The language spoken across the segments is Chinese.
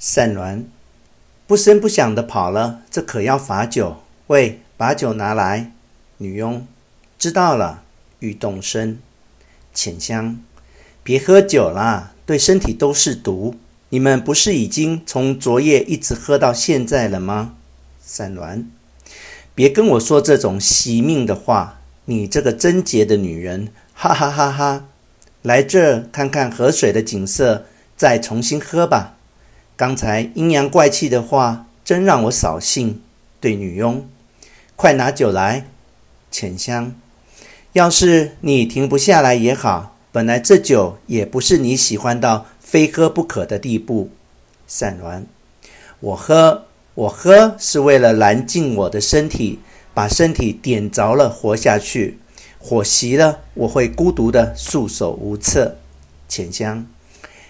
善鸾不声不响地跑了，这可要罚酒。喂，把酒拿来。女佣知道了，欲动身。浅香，别喝酒啦，对身体都是毒。你们不是已经从昨夜一直喝到现在了吗？善鸾，别跟我说这种惜命的话。你这个贞洁的女人，哈哈哈哈！来这看看河水的景色，再重新喝吧。刚才阴阳怪气的话，真让我扫兴。对女佣，快拿酒来。浅香，要是你停不下来也好，本来这酒也不是你喜欢到非喝不可的地步。善鸾，我喝，我喝是为了燃尽我的身体。把身体点着了，活下去；火熄了，我会孤独的束手无策。浅香，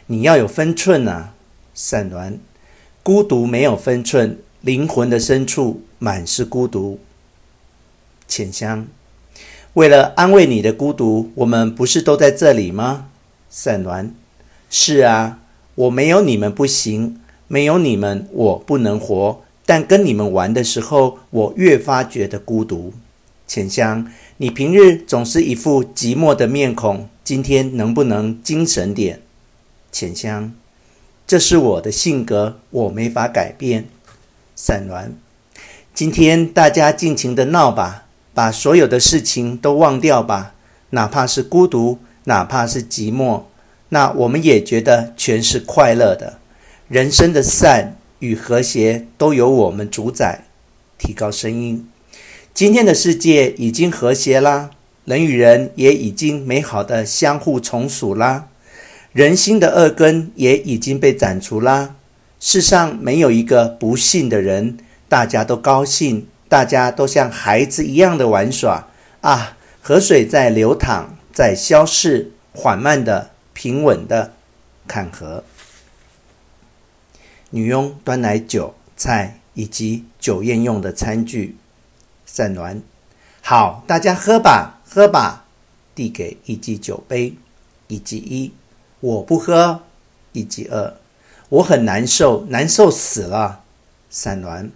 你要有分寸啊！善鸾，孤独没有分寸，灵魂的深处满是孤独。浅香，为了安慰你的孤独，我们不是都在这里吗？善鸾，是啊，我没有你们不行，没有你们我不能活。但跟你们玩的时候，我越发觉得孤独。浅香，你平日总是一副寂寞的面孔，今天能不能精神点？浅香，这是我的性格，我没法改变。散乱，今天大家尽情的闹吧，把所有的事情都忘掉吧，哪怕是孤独，哪怕是寂寞，那我们也觉得全是快乐的。人生的善。与和谐都由我们主宰。提高声音，今天的世界已经和谐啦，人与人也已经美好的相互从属啦，人心的恶根也已经被斩除啦。世上没有一个不幸的人，大家都高兴，大家都像孩子一样的玩耍啊！河水在流淌，在消逝，缓慢的、平稳的，看河。女佣端来酒菜以及酒宴用的餐具。善暖，好，大家喝吧，喝吧。递给一记酒杯。一记一，我不喝。一剂二，我很难受，难受死了。三鸾，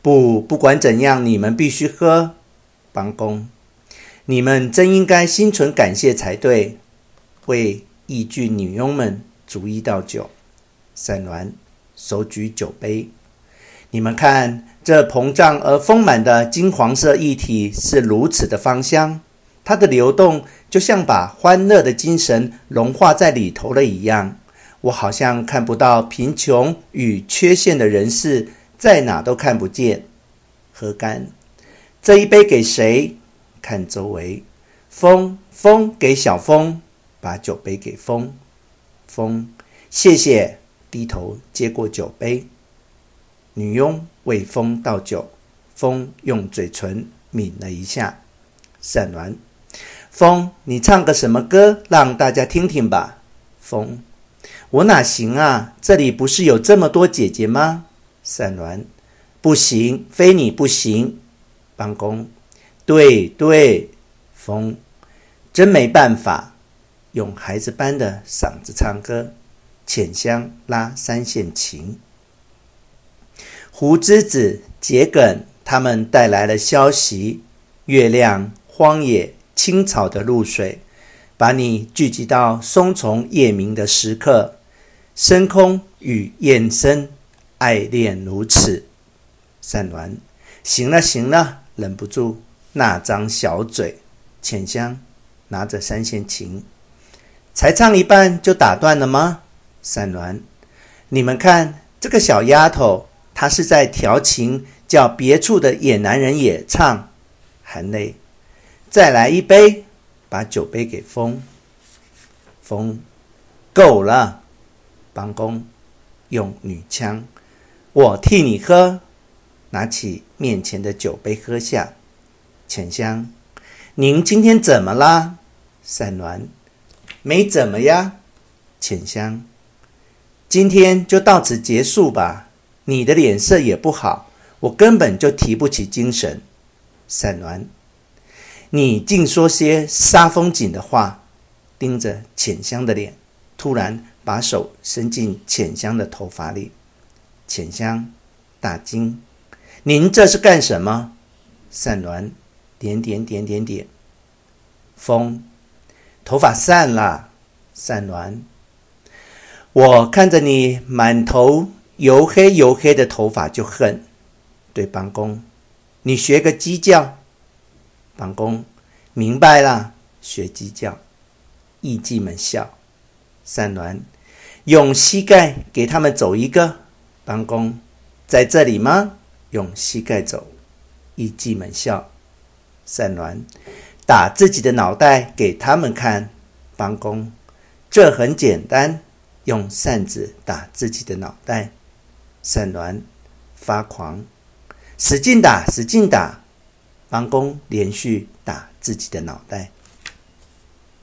不，不管怎样，你们必须喝。帮工，你们真应该心存感谢才对。为义具女佣们逐一倒酒。三鸾。手举酒杯，你们看，这膨胀而丰满的金黄色液体是如此的芳香，它的流动就像把欢乐的精神融化在里头了一样。我好像看不到贫穷与缺陷的人士，在哪都看不见。喝干，这一杯给谁？看周围，风，风给小风，把酒杯给风，风，谢谢。低头接过酒杯，女佣为风倒酒，风用嘴唇抿了一下。善鸾，风，你唱个什么歌，让大家听听吧。风，我哪行啊？这里不是有这么多姐姐吗？善鸾，不行，非你不行。帮工，对对。风，真没办法，用孩子般的嗓子唱歌。浅香拉三线琴，胡之子、桔梗他们带来了消息。月亮、荒野、青草的露水，把你聚集到松丛夜明的时刻。深空与燕声，爱恋如此。善鸾，行了行了，忍不住那张小嘴。浅香拿着三弦琴，才唱一半就打断了吗？善鸾，你们看这个小丫头，她是在调情，叫别处的野男人也唱。含泪，再来一杯，把酒杯给风。风，够了。帮工，用女腔，我替你喝。拿起面前的酒杯喝下。浅香，您今天怎么啦？善鸾，没怎么呀。浅香。今天就到此结束吧。你的脸色也不好，我根本就提不起精神。善鸾，你净说些煞风景的话。盯着浅香的脸，突然把手伸进浅香的头发里。浅香、大惊，您这是干什么？散鸾，点点点点点。风，头发散了。散鸾，我看着你满头油黑油黑的头发就恨。对帮公，你学个鸡叫。帮公，明白了，学鸡叫。艺伎们笑。散鸾，用膝盖给他们走一个。帮公，在这里吗？用膝盖走。艺伎们笑。散鸾，打自己的脑袋给他们看。帮公，这很简单，用扇子打自己的脑袋。散鸾，发狂，使劲打，使劲打。帮工连续打自己的脑袋。